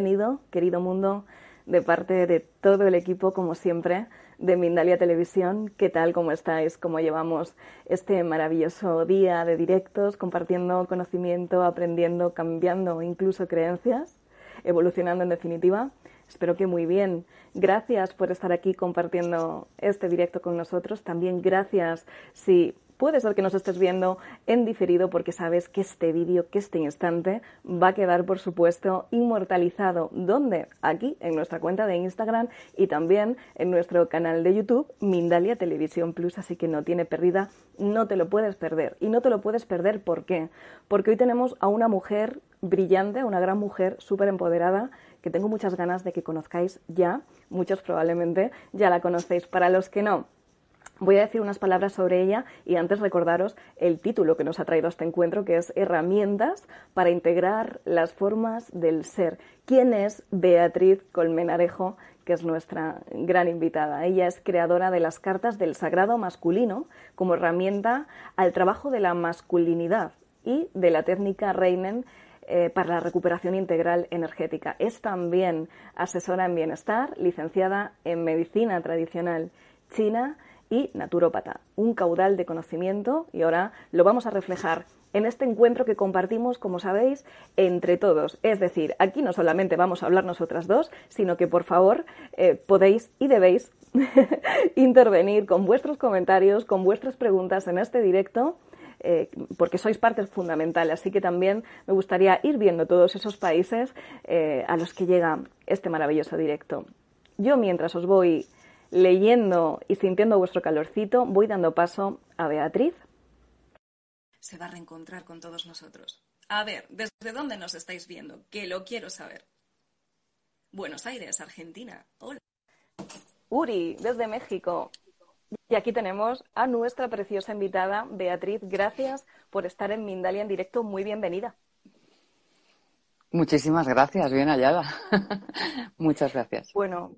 bienvenido, querido mundo, de parte de todo el equipo, como siempre, de Mindalia Televisión. ¿Qué tal? ¿Cómo estáis? ¿Cómo llevamos este maravilloso día de directos, compartiendo conocimiento, aprendiendo, cambiando incluso creencias, evolucionando en definitiva? Espero que muy bien. Gracias por estar aquí compartiendo este directo con nosotros. También gracias si puede ser que nos estés viendo en diferido porque sabes que este vídeo, que este instante va a quedar, por supuesto, inmortalizado. ¿Dónde? Aquí, en nuestra cuenta de Instagram y también en nuestro canal de YouTube, Mindalia Televisión Plus, así que no tiene pérdida, no te lo puedes perder. Y no te lo puedes perder, ¿por qué? Porque hoy tenemos a una mujer brillante, una gran mujer súper empoderada, que tengo muchas ganas de que conozcáis ya, muchos probablemente ya la conocéis. Para los que no, Voy a decir unas palabras sobre ella y antes recordaros el título que nos ha traído a este encuentro, que es Herramientas para integrar las formas del ser. ¿Quién es Beatriz Colmenarejo, que es nuestra gran invitada? Ella es creadora de las cartas del sagrado masculino como herramienta al trabajo de la masculinidad y de la técnica Reinen eh, para la recuperación integral energética. Es también asesora en bienestar, licenciada en medicina tradicional china y naturópata. Un caudal de conocimiento y ahora lo vamos a reflejar en este encuentro que compartimos, como sabéis, entre todos. Es decir, aquí no solamente vamos a hablar nosotras dos, sino que por favor eh, podéis y debéis intervenir con vuestros comentarios, con vuestras preguntas en este directo. Eh, porque sois parte fundamental. Así que también me gustaría ir viendo todos esos países eh, a los que llega este maravilloso directo. Yo, mientras os voy leyendo y sintiendo vuestro calorcito, voy dando paso a Beatriz. Se va a reencontrar con todos nosotros. A ver, ¿desde dónde nos estáis viendo? Que lo quiero saber. Buenos Aires, Argentina. Hola. Uri, desde México. Y aquí tenemos a nuestra preciosa invitada, Beatriz. Gracias por estar en Mindalia en directo. Muy bienvenida. Muchísimas gracias, bien hallada. Muchas gracias. Bueno,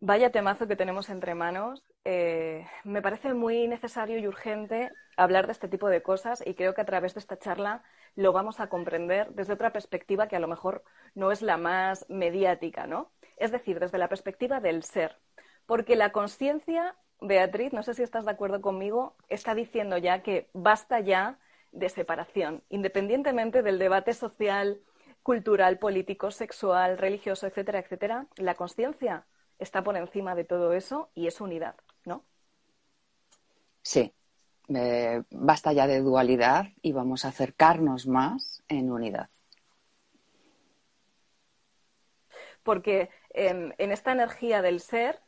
Vaya temazo que tenemos entre manos. Eh, me parece muy necesario y urgente hablar de este tipo de cosas y creo que a través de esta charla lo vamos a comprender desde otra perspectiva que a lo mejor no es la más mediática, ¿no? Es decir, desde la perspectiva del ser. Porque la conciencia, Beatriz, no sé si estás de acuerdo conmigo, está diciendo ya que basta ya de separación, independientemente del debate social, cultural, político, sexual, religioso, etcétera, etcétera. La conciencia está por encima de todo eso y es unidad, ¿no? Sí, basta ya de dualidad y vamos a acercarnos más en unidad. Porque en, esta energía del ser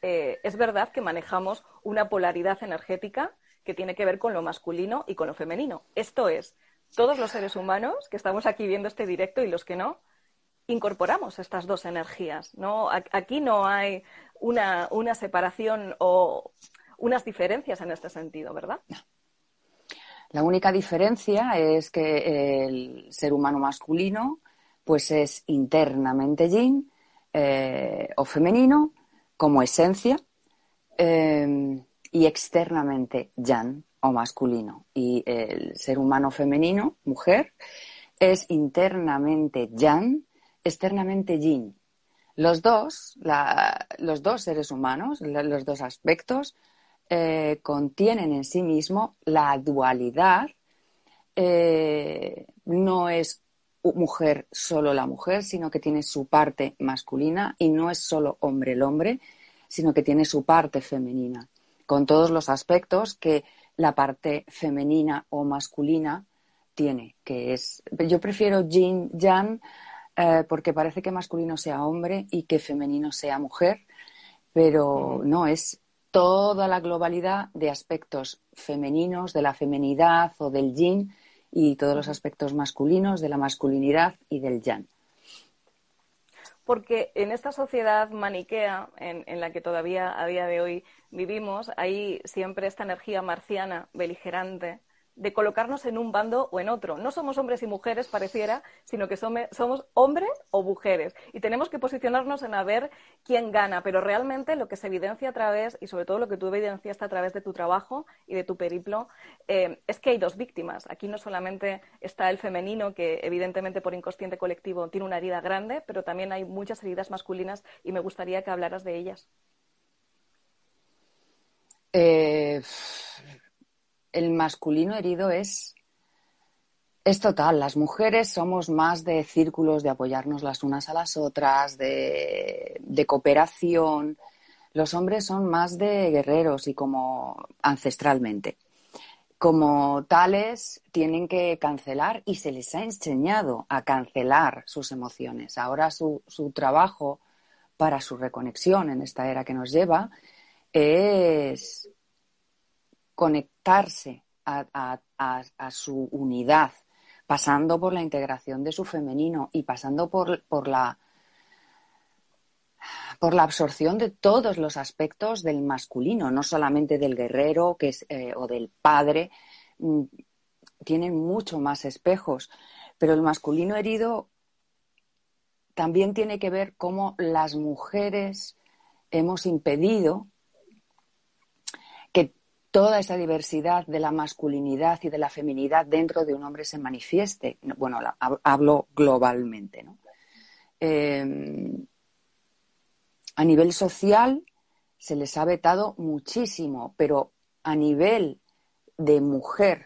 eh, es verdad que manejamos una polaridad energética que tiene que ver con lo masculino y con lo femenino. Esto es, todos los seres humanos que estamos aquí viendo este directo y los que no, incorporamos estas dos energías. ¿no? Aquí no hay una, separación o unas diferencias en este sentido, ¿verdad? La única diferencia es que el ser humano masculino pues es internamente yin eh, o femenino como esencia eh, y externamente yang o masculino. Y el ser humano femenino, mujer, es internamente yang externamente yin. Los dos, los dos seres humanos, los dos aspectos, eh, contienen en sí mismo la dualidad. Eh, no es mujer solo la mujer, sino que tiene su parte masculina y no es solo hombre el hombre, sino que tiene su parte femenina, con todos los aspectos que la parte femenina o masculina tiene, que es, yo prefiero yin, yang, eh, porque parece que masculino sea hombre y que femenino sea mujer, pero no, es toda la globalidad de aspectos femeninos, de la femenidad o del yin y todos los aspectos masculinos de la masculinidad y del yang. Porque en esta sociedad maniquea en, en, la que todavía a día de hoy vivimos, hay siempre esta energía marciana beligerante de colocarnos en un bando o en otro. No somos hombres y mujeres, pareciera, sino que somos hombres o mujeres. Y tenemos que posicionarnos en a ver quién gana. Pero realmente lo que se evidencia a través, y sobre todo lo que tú evidenciaste a través de tu trabajo y de tu periplo, eh, es que hay dos víctimas. Aquí no solamente está el femenino, que evidentemente por inconsciente colectivo tiene una herida grande, pero también hay muchas heridas masculinas y me gustaría que hablaras de ellas. Eh, el masculino herido es, es total. Las mujeres somos más de círculos de apoyarnos las unas a las otras, de, cooperación. Los hombres son más de guerreros y como ancestralmente. Como tales, tienen que cancelar y se les ha enseñado a cancelar sus emociones. Ahora su, su trabajo para su reconexión en esta era que nos lleva es conectarse a, su unidad, pasando por la integración de su femenino y pasando por, la, por la absorción de todos los aspectos del masculino, no solamente del guerrero que es, eh, o del padre, mm, tienen mucho más espejos, pero el masculino herido también tiene que ver cómo las mujeres hemos impedido toda esa diversidad de la masculinidad y de la feminidad dentro de un hombre se manifieste. Bueno, hablo globalmente. Em, a nivel social se les ha vetado muchísimo, pero a nivel de mujer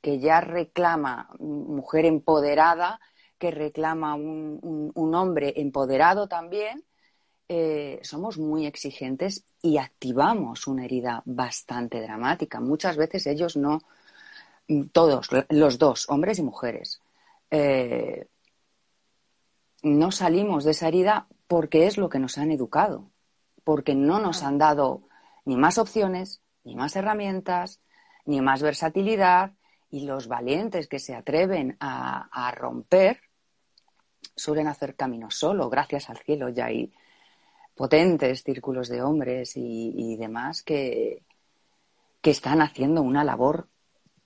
que ya reclama, mujer empoderada, que reclama un hombre empoderado también, eh, somos muy exigentes y activamos una herida bastante dramática. Muchas veces ellos no, todos, los dos, hombres y mujeres, eh, no salimos de esa herida porque es lo que nos han educado, porque no nos han dado ni más opciones, ni más herramientas, ni más versatilidad, y los valientes que se atreven a, a romper suelen hacer camino solo, gracias al cielo, ya hay potentes círculos de hombres y, demás que, que están haciendo una labor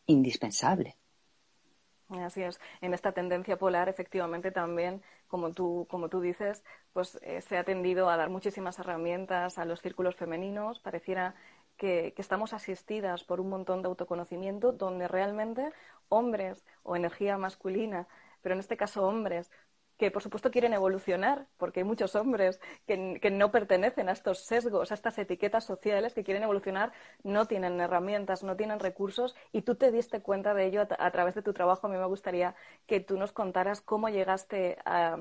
indispensable. Así es. En esta tendencia polar, efectivamente, también, como tú, como tú dices, pues eh, se ha tendido a dar muchísimas herramientas a los círculos femeninos. Pareciera que, que, estamos asistidas por un montón de autoconocimiento donde realmente hombres o energía masculina, pero en este caso hombres, que por supuesto quieren evolucionar, porque hay muchos hombres que, no pertenecen a estos sesgos, a estas etiquetas sociales que quieren evolucionar, no tienen herramientas, no tienen recursos y tú te diste cuenta de ello a, través de tu trabajo. A mí me gustaría que tú nos contaras cómo llegaste a,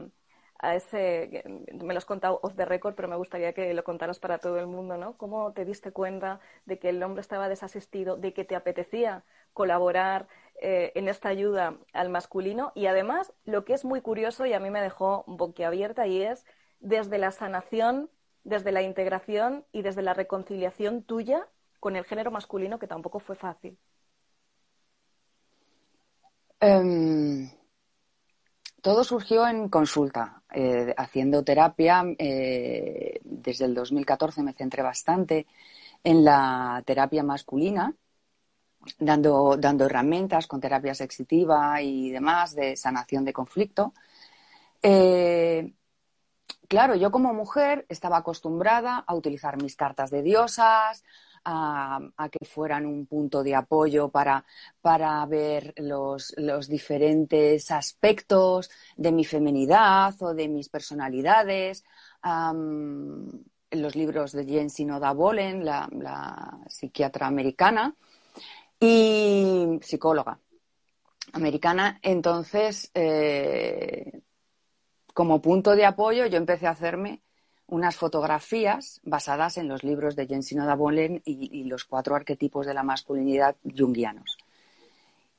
ese, me lo has contado off the record, pero me gustaría que lo contaras para todo el mundo, ¿no? ¿Cómo te diste cuenta de que el hombre estaba desasistido, de que te apetecía colaborar, eh, en esta ayuda al masculino y además lo que es muy curioso y a mí me dejó boquiabierta y es desde la sanación, desde la integración y desde la reconciliación tuya con el género masculino que tampoco fue fácil. Em, todo surgió en consulta, eh, haciendo terapia. Eh, desde el 2014 me centré bastante en la terapia masculina dando, dando herramientas con terapia sensitiva y demás de sanación de conflicto. Eh, claro, yo como mujer estaba acostumbrada a utilizar mis cartas de diosas, a, que fueran un punto de apoyo para, para ver los, los, diferentes aspectos de mi feminidad o de mis personalidades. los libros de Jen Sinoda Bolen, la psiquiatra americana, y psicóloga americana. Entonces, eh, como punto de apoyo, yo empecé a hacerme unas fotografías basadas en los libros de Jensino da Bolen y, los cuatro arquetipos de la masculinidad junguianos.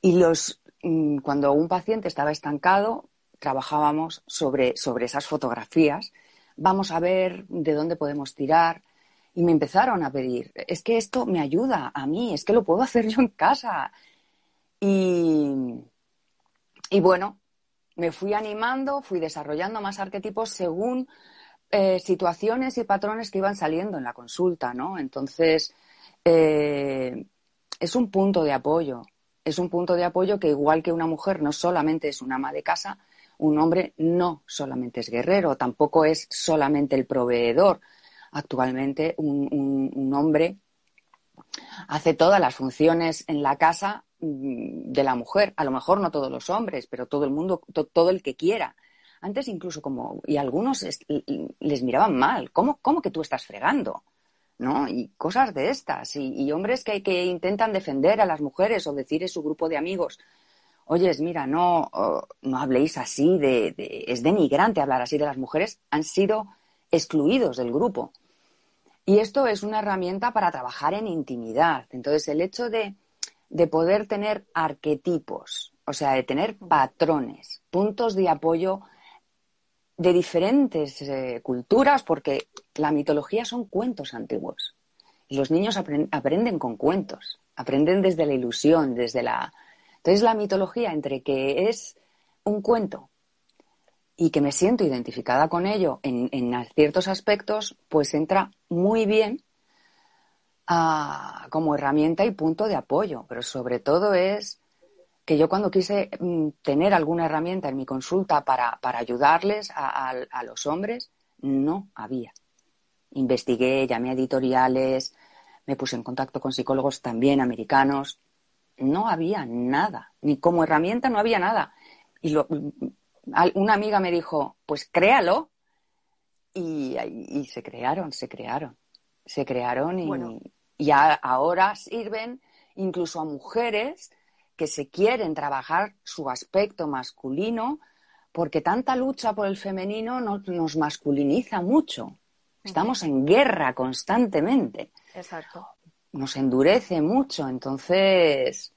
Y los, mm, cuando un paciente estaba estancado, trabajábamos sobre, sobre esas fotografías. Vamos a ver de dónde podemos tirar, y me empezaron a pedir, es que esto me ayuda a mí, es que lo puedo hacer yo en casa. Y, y bueno, me fui animando, fui desarrollando más arquetipos según eh, situaciones y patrones que iban saliendo en la consulta, ¿no? Entonces, eh, es un punto de apoyo, es un punto de apoyo que igual que una mujer no solamente es una ama de casa, un hombre no solamente es guerrero, tampoco es solamente el proveedor. Actualmente un, hombre hace todas las funciones en la casa mm, de la mujer. A lo mejor no todos los hombres, pero todo el mundo, todo el que quiera. Antes incluso como, y algunos les miraban mal, ¿cómo, cómo que tú estás fregando? ¿no? Y cosas de estas. Y, hombres que, que, intentan defender a las mujeres o decir en su grupo de amigos, oyes, mira, no, no habléis así, de, es denigrante hablar así de las mujeres, han sido excluidos del grupo. Y esto es una herramienta para trabajar en intimidad. Entonces, el hecho de, de poder tener arquetipos, o sea, de tener patrones, puntos de apoyo de diferentes eh, culturas, porque la mitología son cuentos antiguos. Y los niños aprenden con cuentos, aprenden desde la ilusión, desde la... Entonces la mitología, entre que es un cuento y que me siento identificada con ello en, ciertos aspectos, pues entra muy bien ah, como herramienta y punto de apoyo, pero sobre todo es que yo cuando quise mm, tener alguna herramienta en mi consulta para, ayudarles a, los hombres, no había. Investigué, llamé a editoriales, me puse en contacto con psicólogos también americanos. No había nada, ni como herramienta no había nada. Una amiga me dijo, pues créalo. Y, se crearon, se crearon, se crearon y, y ahora sirven incluso a mujeres que se quieren trabajar su aspecto masculino, porque tanta lucha por el femenino nos masculiniza mucho. Estamos en guerra constantemente. Exacto. Nos endurece mucho. Entonces,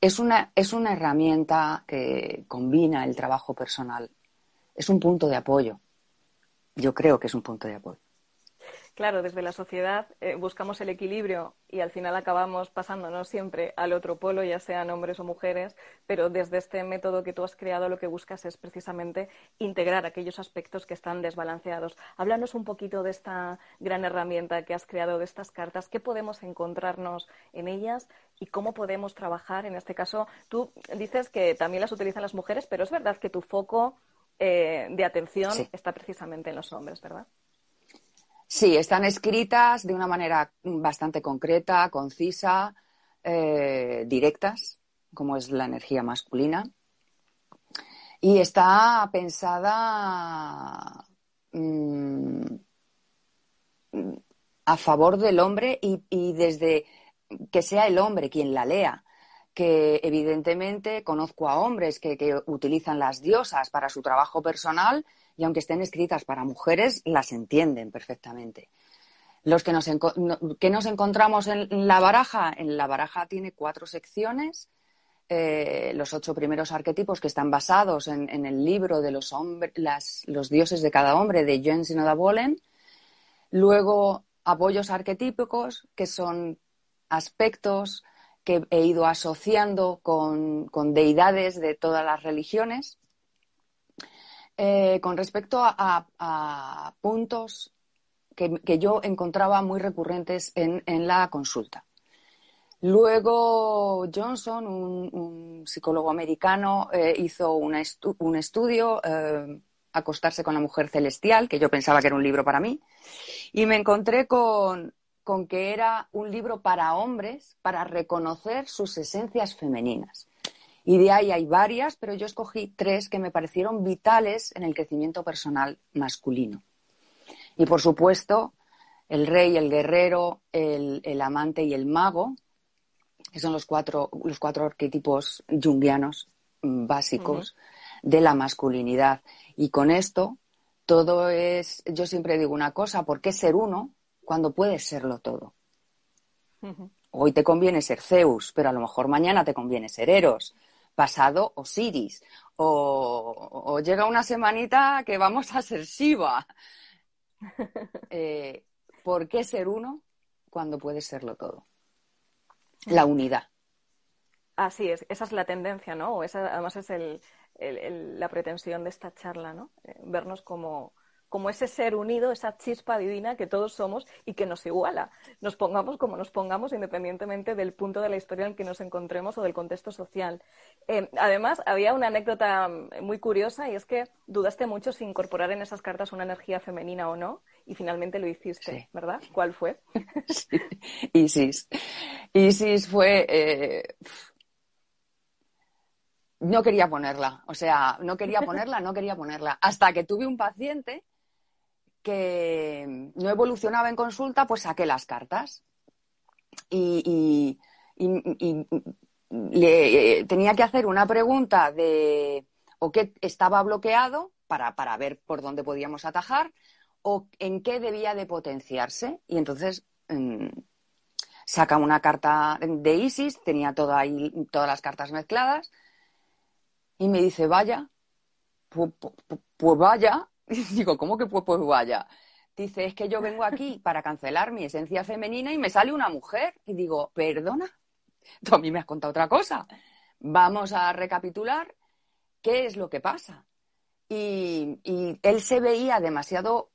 es una, es una herramienta que combina el trabajo personal. Es un punto de apoyo. Yo creo que es un punto de apoyo. Claro, desde la sociedad eh, buscamos el equilibrio y al final acabamos pasándonos siempre al otro polo, ya sean hombres o mujeres, pero desde este método que tú has creado lo que buscas es precisamente integrar aquellos aspectos que están desbalanceados. Háblanos un poquito de esta gran herramienta que has creado, de estas cartas, qué podemos encontrarnos en ellas y cómo podemos trabajar. En este caso, tú dices que también las utilizan las mujeres, pero es verdad que tu foco eh, de atención está precisamente en los hombres, ¿verdad? Sí, están escritas de una manera bastante concreta, concisa, eh, directas, como es la energía masculina. Y está pensada mm, a favor del hombre y, desde que sea el hombre quien la lea que evidentemente conozco a hombres que, utilizan las diosas para su trabajo personal y aunque estén escritas para mujeres, las entienden perfectamente. Los que nos, nos encontramos en la baraja, en la baraja tiene cuatro secciones. Eh, los ocho primeros arquetipos que están basados en, el libro de los, los dioses de cada hombre de Joan Sinoda Bolen. Luego, apoyos arquetípicos, que son aspectos que he ido asociando con deidades de todas las religiones. Eh, con respecto a, puntos que, yo encontraba muy recurrentes en, la consulta. Luego Johnson, un, psicólogo americano, eh, hizo un estudio, eh, Acostarse con la mujer celestial, que yo pensaba que era un libro para mí, y me encontré con que era un libro para hombres para reconocer sus esencias femeninas. Y de ahí hay varias, pero yo escogí tres que me parecieron vitales en el crecimiento personal masculino. Y por supuesto, el rey, el guerrero, el, amante y el mago, que son los cuatro, los cuatro arquetipos junguianos básicos de la masculinidad. Y con esto, todo es, yo siempre digo una cosa, ¿por qué ser uno cuando puedes serlo todo? Hoy te conviene ser Zeus, pero a lo mejor mañana te conviene ser Eros pasado Osiris. O, o llega una semanita que vamos a ser Shiva. Eh, ¿Por qué ser uno cuando puede serlo todo? La unidad. Así es, esa es la tendencia, ¿no? esa además es el, la pretensión de esta charla, ¿no? Eh, vernos como, como ese ser unido, esa chispa divina que todos somos y que nos iguala. Nos pongamos como nos pongamos, independientemente del punto de la historia en que nos encontremos o del contexto social. Eh, además, había una anécdota muy curiosa y es que dudaste mucho si incorporar en esas cartas una energía femenina o no y finalmente lo hiciste, ¿verdad? ¿Cuál fue? Sí. Isis. Isis fue... Eh, no quería ponerla, o sea, no quería ponerla, no quería ponerla, hasta que tuve un paciente que no evolucionaba en consulta, pues saqué las cartas. Y, le, tenía que hacer una pregunta de o qué estaba bloqueado para, para, ver por dónde podíamos atajar o en qué debía de potenciarse. Y entonces mm, saca una carta de Isis, tenía ahí, todas las cartas mezcladas, y me dice, vaya, pues, vaya, digo, ¿cómo que pues, pues vaya? Dice, es que yo vengo aquí para cancelar mi esencia femenina y me sale una mujer. Y digo, perdona, tú a mí me has contado otra cosa. Vamos a recapitular qué es lo que pasa. Y, él se veía demasiado,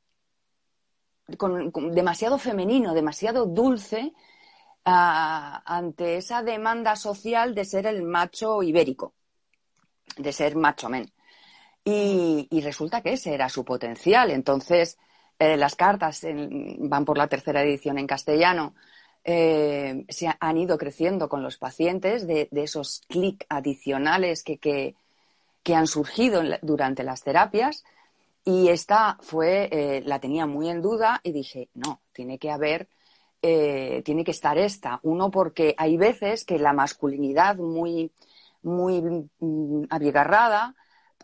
demasiado femenino, demasiado dulce ah, ante esa demanda social de ser el macho ibérico, de ser macho men. Y, resulta que ese era su potencial. Entonces, eh, las cartas van por la tercera edición en castellano. Eh, se han ido creciendo con los pacientes de, esos clics adicionales que, han surgido durante las terapias. Y esta fue, eh, la tenía muy en duda y dije, no, tiene que haber, tiene que estar esta. Uno, porque hay veces que la masculinidad muy, muy mm,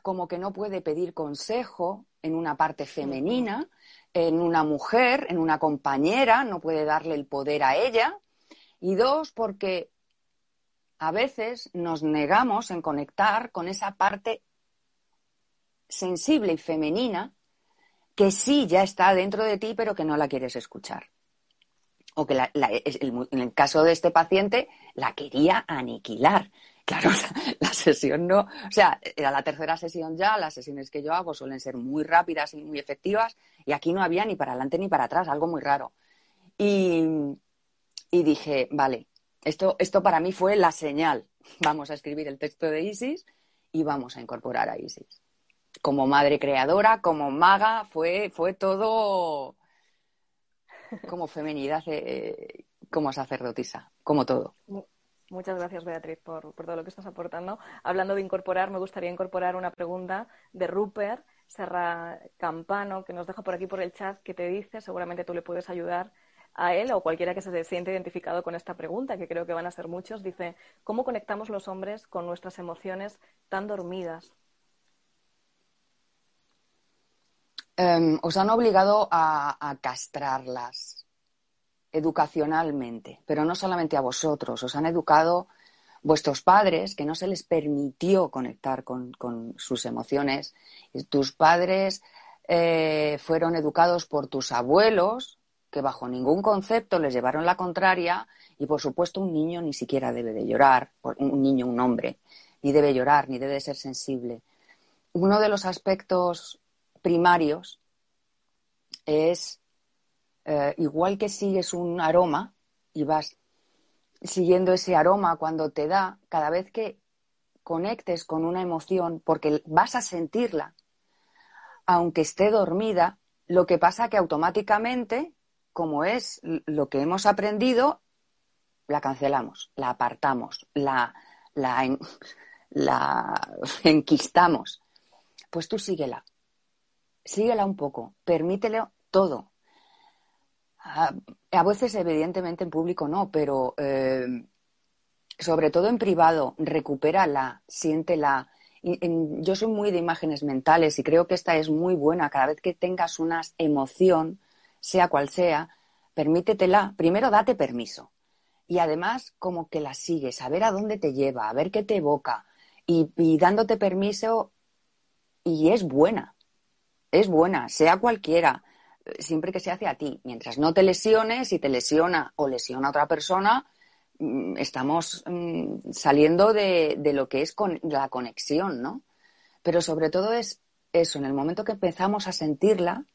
como que no puede pedir consejo en una parte femenina, en una mujer, en una compañera, no puede darle el poder a ella. Y dos, porque a veces nos negamos en conectar con esa parte sensible y femenina que sí ya está dentro de ti, pero que no la quieres escuchar. O que en el caso de este paciente la quería aniquilar. Claro, la sesión no, o sea, era la tercera sesión ya, las sesiones que yo hago suelen ser muy rápidas y muy efectivas y aquí no había ni para adelante ni para atrás, algo muy raro. Y, dije, vale, esto, esto para mí fue la señal. Vamos a escribir el texto de Isis y vamos a incorporar a Isis. Como madre creadora, como maga, fue, fue todo como femenidad, eh, como sacerdotisa, como todo. Muchas gracias, Beatriz, por, todo lo que estás aportando. Hablando de incorporar, me gustaría incorporar una pregunta de Rupert Serra Campano, que nos deja por aquí por el chat, que te dice, seguramente tú le puedes ayudar a él o cualquiera que se siente identificado con esta pregunta, que creo que van a ser muchos, dice, ¿cómo conectamos los hombres con nuestras emociones tan dormidas? Em, os han obligado a castrarlas educacionalmente, pero no solamente a vosotros, os han educado vuestros padres, que no se les permitió conectar con, sus emociones. Tus padres eh, fueron educados por tus abuelos, que bajo ningún concepto les llevaron la contraria, y por supuesto un niño ni siquiera debe de llorar, un niño, un hombre, ni debe llorar, ni debe de ser sensible. Uno de los aspectos primarios es eh, igual que sigues un aroma y vas siguiendo ese aroma cuando te da, cada vez que conectes con una emoción, porque vas a sentirla, aunque esté dormida, lo que pasa que automáticamente, como es lo que hemos aprendido, la cancelamos, la apartamos, la, la, la enquistamos. Pues tú síguela, síguela un poco, permítele todo, Ah, a veces, evidentemente, en público no, pero eh, sobre todo en privado, recupérala, siéntela. yo soy muy de imágenes mentales y creo que esta es muy buena. Cada vez que tengas una emoción, sea cual sea, permítetela. Primero, date permiso. Y además, como que la sigues, a ver a dónde te lleva, a ver qué te evoca. y dándote permiso, y es buena. Es buena, sea cualquiera siempre que se hace a ti. Mientras no te lesiones, si te lesiona o lesiona a otra persona, mm, estamos mm, saliendo de, lo que es la conexión, ¿no? Pero sobre todo es eso, en el momento que empezamos a sentirla,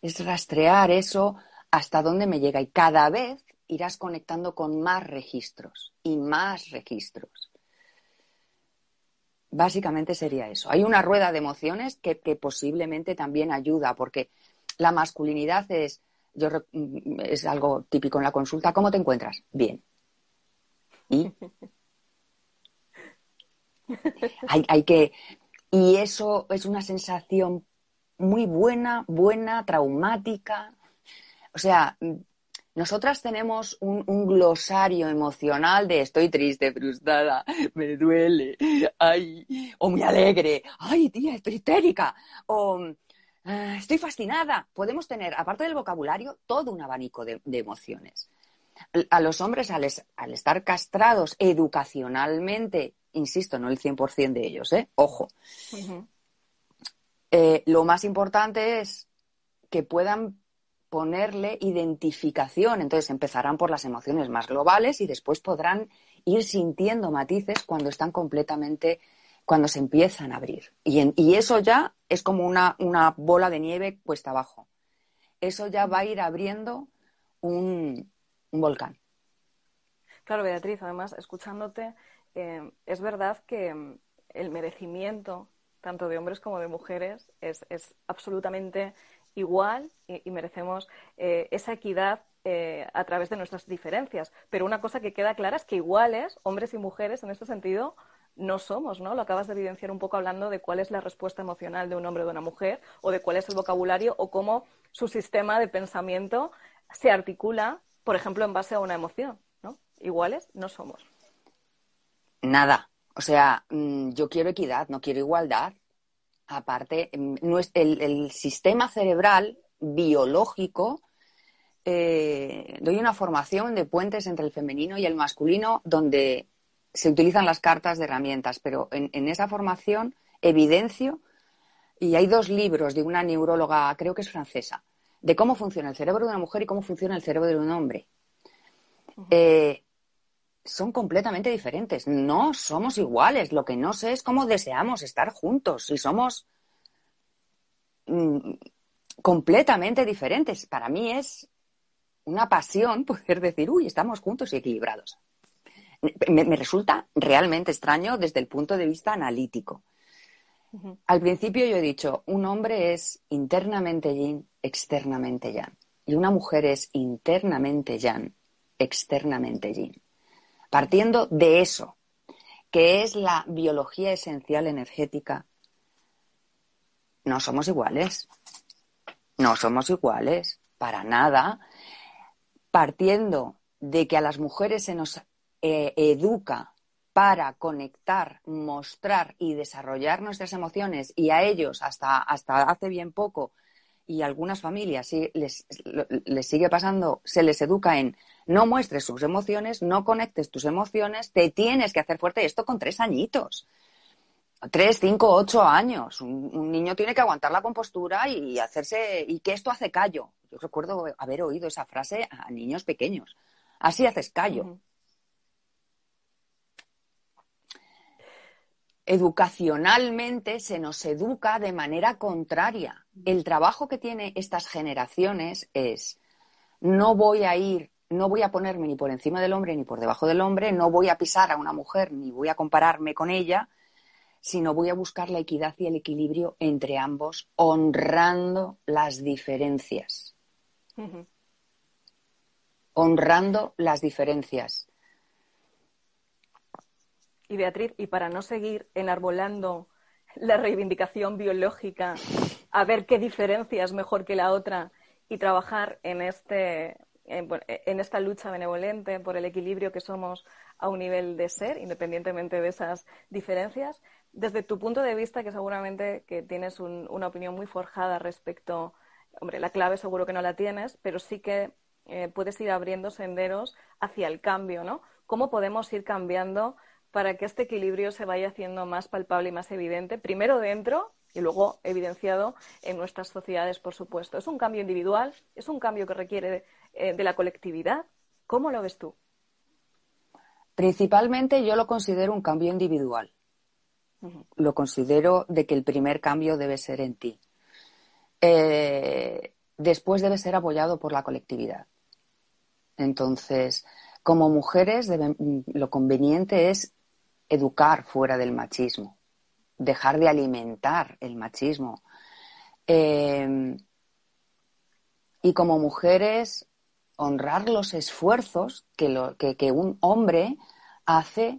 es rastrear eso hasta dónde me llega y cada vez irás conectando con más registros y más registros. Básicamente sería eso. Hay una rueda de emociones que, posiblemente también ayuda, porque la masculinidad es, yo, es algo típico en la consulta. ¿Cómo te encuentras? Bien. ¿Y? hay, hay que. Y eso es una sensación muy buena, buena, traumática. O sea, nosotras tenemos un, glosario emocional de estoy triste, frustrada, me duele, ay, o muy alegre, ay, tía, estoy histérica, o ah, estoy fascinada. Podemos tener, aparte del vocabulario, todo un abanico de, emociones. A los hombres, al, estar castrados educacionalmente, insisto, no el 100% de ellos, ¿eh? Ojo. Eh, lo más importante es que puedan ponerle identificación. Entonces empezarán por las emociones más globales y después podrán ir sintiendo matices cuando están completamente, cuando se empiezan a abrir. Y, eso ya es como una, bola de nieve cuesta abajo. Eso ya va a ir abriendo un, volcán. Claro, Beatriz, además, escuchándote, eh, es verdad que mm, el merecimiento, tanto de hombres como de mujeres, es, es absolutamente igual y, merecemos eh, esa equidad eh, a través de nuestras diferencias. Pero una cosa que queda clara es que iguales, hombres y mujeres, en este sentido, no somos, ¿no? Lo acabas de evidenciar un poco hablando de cuál es la respuesta emocional de un hombre o de una mujer, o de cuál es el vocabulario, o cómo su sistema de pensamiento se articula, por ejemplo, en base a una emoción, ¿no? Iguales no somos. Nada. O sea, mm, yo quiero equidad, no quiero igualdad aparte, mm, el, sistema cerebral biológico, eh, doy una formación de puentes entre el femenino y el masculino donde se utilizan las cartas de herramientas, pero en, esa formación evidencio, y hay dos libros de una neuróloga, creo que es francesa, de cómo funciona el cerebro de una mujer y cómo funciona el cerebro de un hombre son completamente diferentes. No somos iguales. Lo que no sé es cómo deseamos estar juntos. Y somos mm, completamente diferentes. Para mí es una pasión poder decir, uy, estamos juntos y equilibrados. Me, resulta realmente extraño desde el punto de vista analítico. Al principio yo he dicho, un hombre es internamente yin, externamente yang. Y una mujer es internamente yang, externamente yin. Partiendo de eso, que es la biología esencial energética, no somos iguales. No somos iguales, para nada. Partiendo de que a las mujeres se nos eh, educa para conectar, mostrar y desarrollar nuestras emociones y a ellos hasta, hasta hace bien poco y algunas familias sí, les, les sigue pasando, se les educa en no muestres sus emociones, no conectes tus emociones, te tienes que hacer fuerte. Esto con tres añitos. Tres, cinco, ocho años. Un, niño tiene que aguantar la compostura y hacerse. y que esto hace callo. Yo recuerdo haber oído esa frase a niños pequeños. Así haces callo. Educacionalmente se nos educa de manera contraria. El trabajo que tienen estas generaciones es no voy a ir no voy a ponerme ni por encima del hombre ni por debajo del hombre, no voy a pisar a una mujer ni voy a compararme con ella, sino voy a buscar la equidad y el equilibrio entre ambos, honrando las diferencias. Honrando las diferencias. Y Beatriz, y para no seguir enarbolando la reivindicación biológica, a ver qué diferencia es mejor que la otra y trabajar en este en, esta lucha benevolente por el equilibrio que somos a un nivel de ser, independientemente de esas diferencias. Desde tu punto de vista, que seguramente que tienes una opinión muy forjada respecto, hombre, la clave seguro que no la tienes, pero sí que eh, puedes ir abriendo senderos hacia el cambio, ¿no? ¿Cómo podemos ir cambiando para que este equilibrio se vaya haciendo más palpable y más evidente, primero dentro y luego evidenciado en nuestras sociedades, por supuesto. Es un cambio individual, es un cambio que requiere eh, de la colectividad. ¿Cómo lo ves tú? Principalmente yo lo considero un cambio individual. Lo considero de que el primer cambio debe ser en ti. Eh, después debe ser apoyado por la colectividad. Entonces, como mujeres, lo conveniente es educar fuera del machismo, dejar de alimentar el machismo. Eh, y como mujeres, honrar los esfuerzos que un hombre hace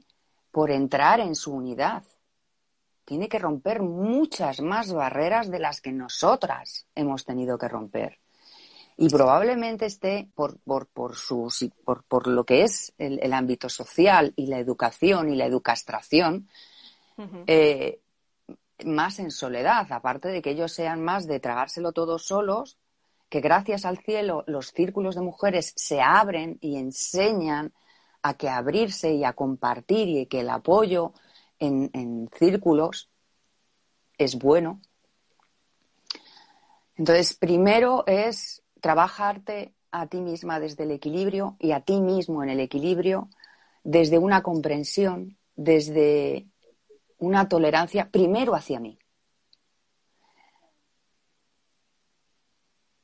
por entrar en su unidad. Tiene que romper muchas más barreras de las que nosotras hemos tenido que romper. Y probablemente esté por, por, por, por, lo que es el, ámbito social y la educación y la educastración, eh, más en soledad, aparte de que ellos sean más de tragárselo todos solos, que gracias al cielo los círculos de mujeres se abren y enseñan a que abrirse y a compartir y que el apoyo en, círculos es bueno. Entonces, primero es trabajarte a ti misma desde el equilibrio y a ti mismo en el equilibrio, desde una comprensión, desde una tolerancia, primero hacia mí.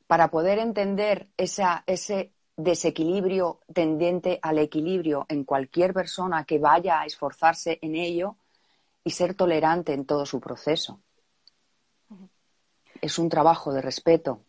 Para poder entender ese desequilibrio tendiente al equilibrio en cualquier persona que vaya a esforzarse en ello y ser tolerante en todo su proceso. Es un trabajo de respeto.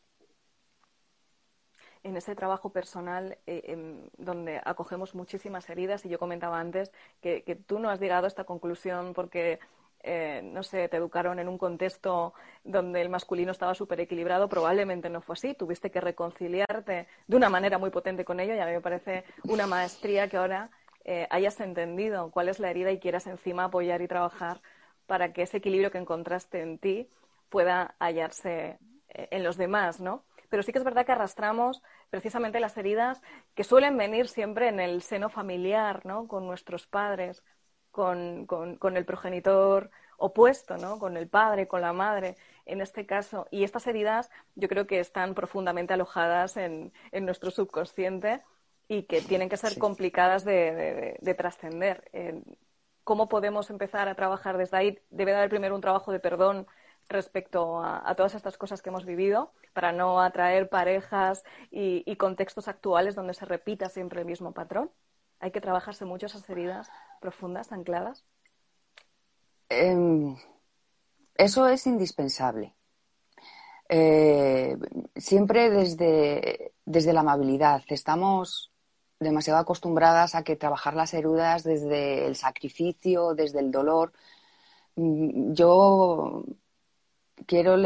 En ese trabajo personal eh, em, donde acogemos muchísimas heridas, y yo comentaba antes que, que tú no has llegado a esta conclusión porque eh, no sé, te educaron en un contexto donde el masculino estaba súper equilibrado, probablemente no fue así. Tuviste que reconciliarte de una manera muy potente con ello y a mí me parece una maestría que ahora eh, hayas entendido cuál es la herida y quieras encima apoyar y trabajar para que ese equilibrio que encontraste en ti pueda hallarse eh, en los demás, ¿no? Pero sí que es verdad que arrastramos precisamente las heridas que suelen venir siempre en el seno familiar, ¿no? Con nuestros padres, con, con, el progenitor opuesto, ¿no? Con el padre, con la madre, en este caso. Y estas heridas yo creo que están profundamente alojadas en, en nuestro subconsciente y que tienen que ser complicadas de, de, trascender. ¿Cómo podemos empezar a trabajar desde ahí? Debe de haber primero un trabajo de perdón respecto a, todas estas cosas que hemos vivido para no atraer parejas y, y contextos actuales donde se repita siempre el mismo patrón. Hay que trabajarse mucho esas heridas profundas, ancladas? Em, eso es indispensable. Eh, siempre desde, desde la amabilidad. Estamos demasiado acostumbradas a que trabajar las heridas desde el sacrificio, desde el dolor. Mm, yo quiero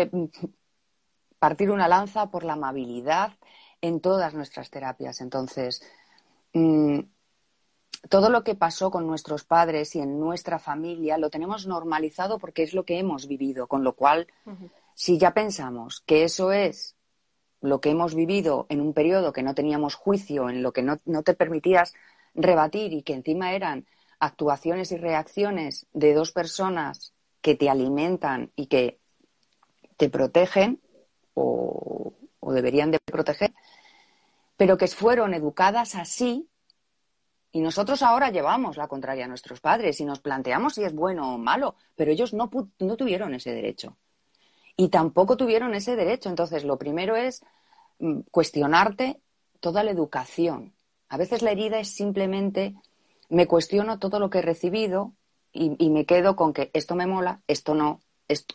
partir una lanza por la amabilidad en todas nuestras terapias. Entonces, mm, todo lo que pasó con nuestros padres y en nuestra familia lo tenemos normalizado porque es lo que hemos vivido, con lo cual, si ya pensamos que eso es lo que hemos vivido en un periodo que no teníamos juicio, en lo que no, no te permitías rebatir y que encima eran actuaciones y reacciones de dos personas que te alimentan y que te protegen o, deberían de proteger, pero que fueron educadas así y nosotros ahora llevamos la contraria a nuestros padres y nos planteamos si es bueno o malo, pero ellos no, no tuvieron ese derecho. Y tampoco tuvieron ese derecho. Entonces, lo primero es mm, cuestionarte toda la educación. A veces la herida es simplemente me cuestiono todo lo que he recibido y, me quedo con que esto me mola, esto no,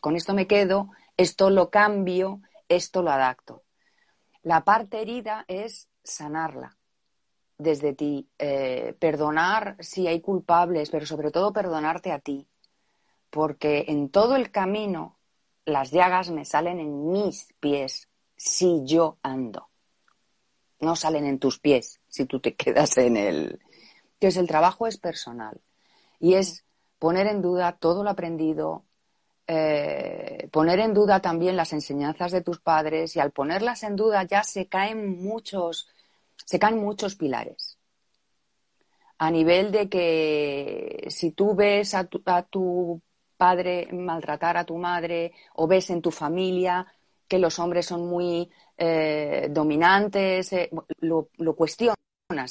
con esto me quedo, esto lo cambio, esto lo adapto. La parte herida es sanarla desde ti, eh, perdonar si hay culpables, pero sobre todo perdonarte a ti, porque en todo el camino las llagas me salen en mis pies si yo ando. No salen en tus pies si tú te quedas en el. Entonces el trabajo es personal y es poner en duda todo lo aprendido, eh, poner en duda también las enseñanzas de tus padres y al ponerlas en duda ya se caen muchos se caen muchos pilares. A nivel de que si tú ves a tu, padre maltratar a tu madre o ves en tu familia que los hombres son muy eh, dominantes, eh, lo, cuestionas.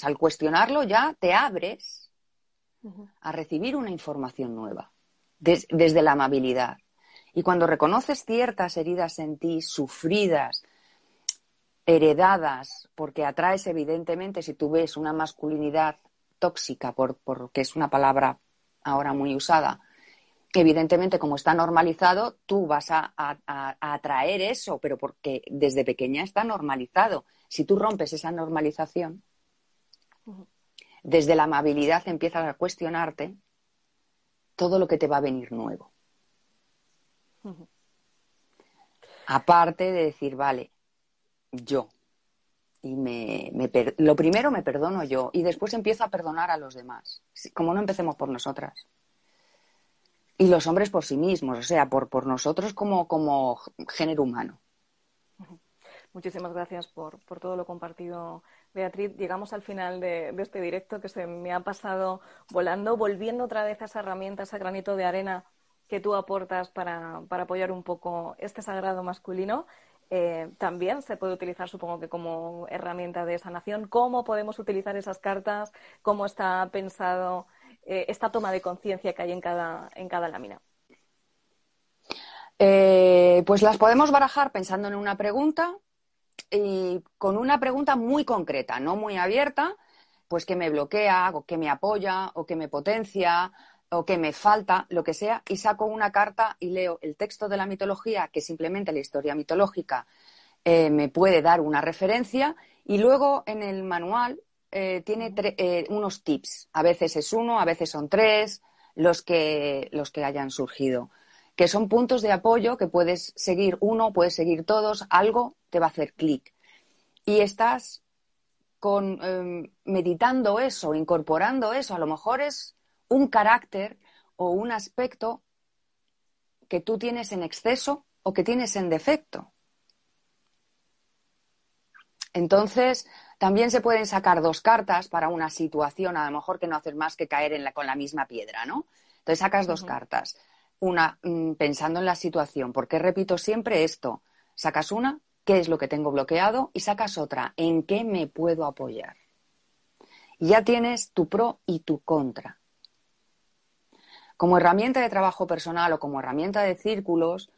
Al cuestionarlo ya te abres a recibir una información nueva desde la amabilidad. Y cuando reconoces ciertas heridas en ti, sufridas, heredadas, porque atraes evidentemente, si tú ves una masculinidad tóxica, por, porque es una palabra ahora muy usada, evidentemente como está normalizado, tú vas a, atraer eso, pero porque desde pequeña está normalizado. Si tú rompes esa normalización, desde la amabilidad empiezas a cuestionarte todo lo que te va a venir nuevo. Aparte de decir, vale, yo. Y me, lo primero me perdono yo y después empiezo a perdonar a los demás. Como no empecemos por nosotras. Y los hombres por sí mismos, o sea, por, por nosotros como, como género humano. Muchísimas gracias por, por, todo lo compartido, Beatriz. Llegamos al final de, de, este directo que se me ha pasado volando, volviendo otra vez a esa herramienta, ese granito de arena que tú aportas para, para apoyar un poco este sagrado masculino. Eh, también se puede utilizar, supongo que como herramienta de sanación. ¿Cómo podemos utilizar esas cartas? ¿Cómo está pensado eh, esta toma de conciencia que hay en cada, en cada lámina? Eh, pues las podemos barajar pensando en una pregunta y con una pregunta muy concreta, no muy abierta, pues que me bloquea, o que me apoya, o que me potencia, o que me falta, lo que sea, y saco una carta y leo el texto de la mitología, que simplemente la historia mitológica eh, me puede dar una referencia, y luego en el manual eh, tiene eh, unos tips. A veces es uno, a veces son tres, los que, los que hayan surgido, que son puntos de apoyo que puedes seguir uno, puedes seguir todos, algo te va a hacer clic. Y estás con, em, meditando eso, incorporando eso, a lo mejor es un carácter o un aspecto que tú tienes en exceso o que tienes en defecto. Entonces, también se pueden sacar dos cartas para una situación, a lo mejor que no haces más que caer en la, con la misma piedra, ¿no? Entonces sacas dos cartas. Una, mm, pensando en la situación, porque repito siempre esto, sacas una, ¿qué es lo que tengo bloqueado? Y sacas otra, ¿en qué me puedo apoyar? Y ya tienes tu pro y tu contra como herramienta de trabajo personal o como herramienta de círculos,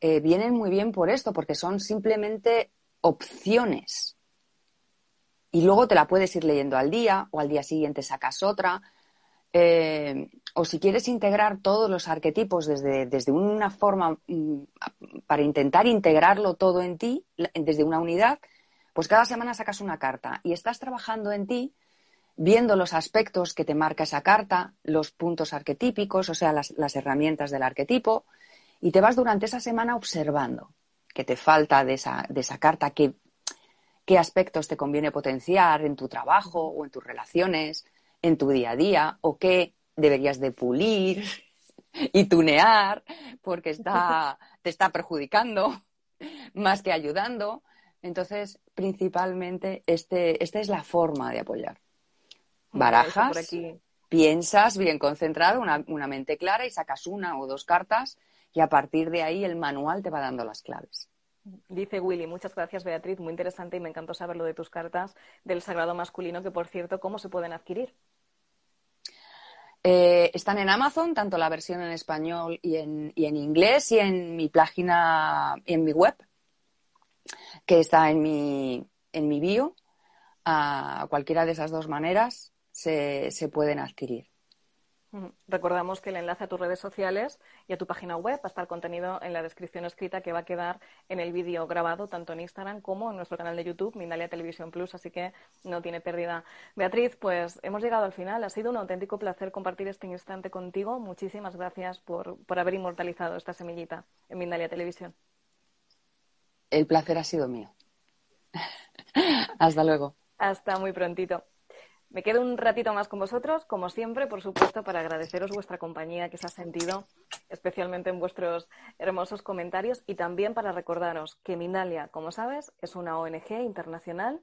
eh, vienen muy bien por esto, porque son simplemente opciones. Y luego te la puedes ir leyendo al día o al día siguiente sacas otra. Eh, o si quieres integrar todos los arquetipos desde, desde una forma mm, para intentar integrarlo todo en ti, desde una unidad, pues cada semana sacas una carta y estás trabajando en ti viendo los aspectos que te marca esa carta, los puntos arquetípicos, o sea, las, herramientas del arquetipo, y te vas durante esa semana observando qué te falta de esa, de esa carta, qué, qué aspectos te conviene potenciar en tu trabajo o en tus relaciones, en tu día a día, o qué deberías de pulir y tunear porque está, te está perjudicando más que ayudando. Entonces, principalmente, este, esta es la forma de apoyar barajas, piensas bien concentrado, una, una mente clara y sacas una o dos cartas y a partir de ahí el manual te va dando las claves. Dice Willy, muchas gracias Beatriz, muy interesante y me encantó saber lo de tus cartas del Sagrado Masculino, que por cierto, ¿cómo se pueden adquirir? Eh, están en Amazon, tanto la versión en español y en, y en inglés, y en mi página, en mi web, que está en mi, en mi bio. A cualquiera de esas dos maneras se, pueden adquirir. Recordamos que el enlace a tus redes sociales y a tu página web va a estar contenido en la descripción escrita que va a quedar en el vídeo grabado tanto en Instagram como en nuestro canal de YouTube, Mindalia Televisión Plus, así que no tiene pérdida. Beatriz, pues hemos llegado al final. Ha sido un auténtico placer compartir este instante contigo. Muchísimas gracias por, por haber inmortalizado esta semillita en Mindalia Televisión. El placer ha sido mío. Hasta luego. Hasta muy prontito. Me quedo un ratito más con vosotros, como siempre, por supuesto, para agradeceros vuestra compañía que se ha sentido, especialmente en vuestros hermosos comentarios, y también para recordaros que Mindalia, como sabes, es una ONG internacional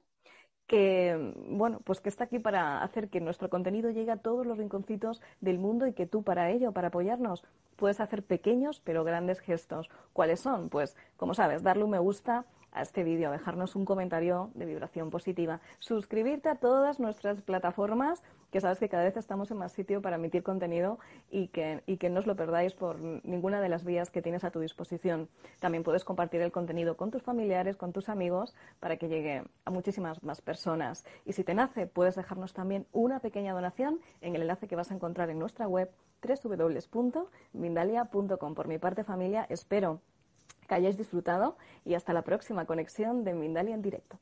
que, bueno, pues que está aquí para hacer que nuestro contenido llegue a todos los rinconcitos del mundo y que tú para ello, para apoyarnos, puedes hacer pequeños pero grandes gestos. ¿Cuáles son? Pues, como sabes, darle un me gusta a este vídeo, a dejarnos un comentario de vibración positiva, suscribirte a todas nuestras plataformas, que sabes que cada vez estamos en más sitio para emitir contenido y que, y que no os lo perdáis por ninguna de las vías que tienes a tu disposición. También puedes compartir el contenido con tus familiares, con tus amigos, para que llegue a muchísimas más personas. Y si te nace, puedes dejarnos también una pequeña donación en el enlace que vas a encontrar en nuestra web www.mindalia.com. Por mi parte, familia, espero que hayáis disfrutado y hasta la próxima conexión de Mindalia en directo.